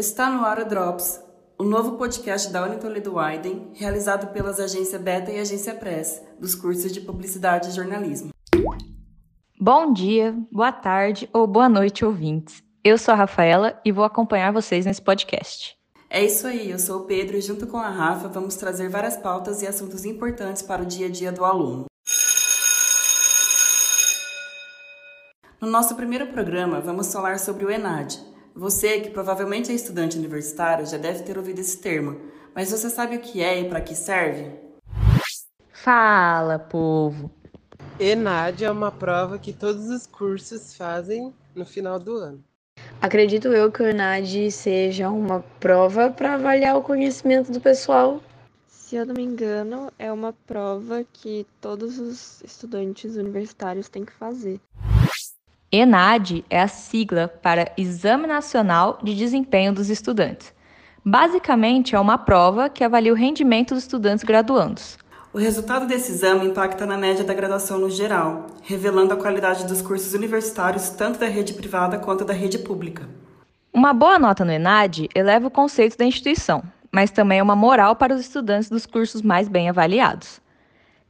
Está no ar o Drops, o novo podcast da Unitoledo Widen, realizado pelas agências Beta e Agência Press, dos cursos de Publicidade e Jornalismo. Bom dia, boa tarde ou boa noite, ouvintes. Eu sou a Rafaela e vou acompanhar vocês nesse podcast. É isso aí, eu sou o Pedro e junto com a Rafa vamos trazer várias pautas e assuntos importantes para o dia a dia do aluno. No nosso primeiro programa, vamos falar sobre o ENAD. Você, que provavelmente é estudante universitário, já deve ter ouvido esse termo, mas você sabe o que é e para que serve? Fala, povo! ENAD é uma prova que todos os cursos fazem no final do ano. Acredito eu que o ENAD seja uma prova para avaliar o conhecimento do pessoal. Se eu não me engano, é uma prova que todos os estudantes universitários têm que fazer. ENAD é a sigla para Exame Nacional de Desempenho dos Estudantes. Basicamente, é uma prova que avalia o rendimento dos estudantes graduandos. O resultado desse exame impacta na média da graduação no geral, revelando a qualidade dos cursos universitários tanto da rede privada quanto da rede pública. Uma boa nota no ENAD eleva o conceito da instituição, mas também é uma moral para os estudantes dos cursos mais bem avaliados.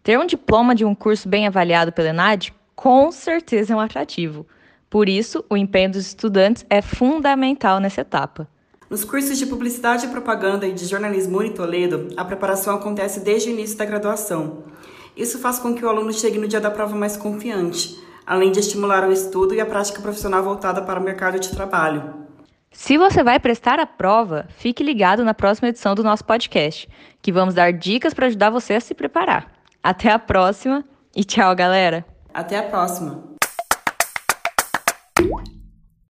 Ter um diploma de um curso bem avaliado pelo ENAD com certeza é um atrativo. Por isso, o empenho dos estudantes é fundamental nessa etapa. Nos cursos de Publicidade e Propaganda e de Jornalismo Uni Toledo, a preparação acontece desde o início da graduação. Isso faz com que o aluno chegue no dia da prova mais confiante, além de estimular o estudo e a prática profissional voltada para o mercado de trabalho. Se você vai prestar a prova, fique ligado na próxima edição do nosso podcast, que vamos dar dicas para ajudar você a se preparar. Até a próxima e tchau, galera! Até a próxima!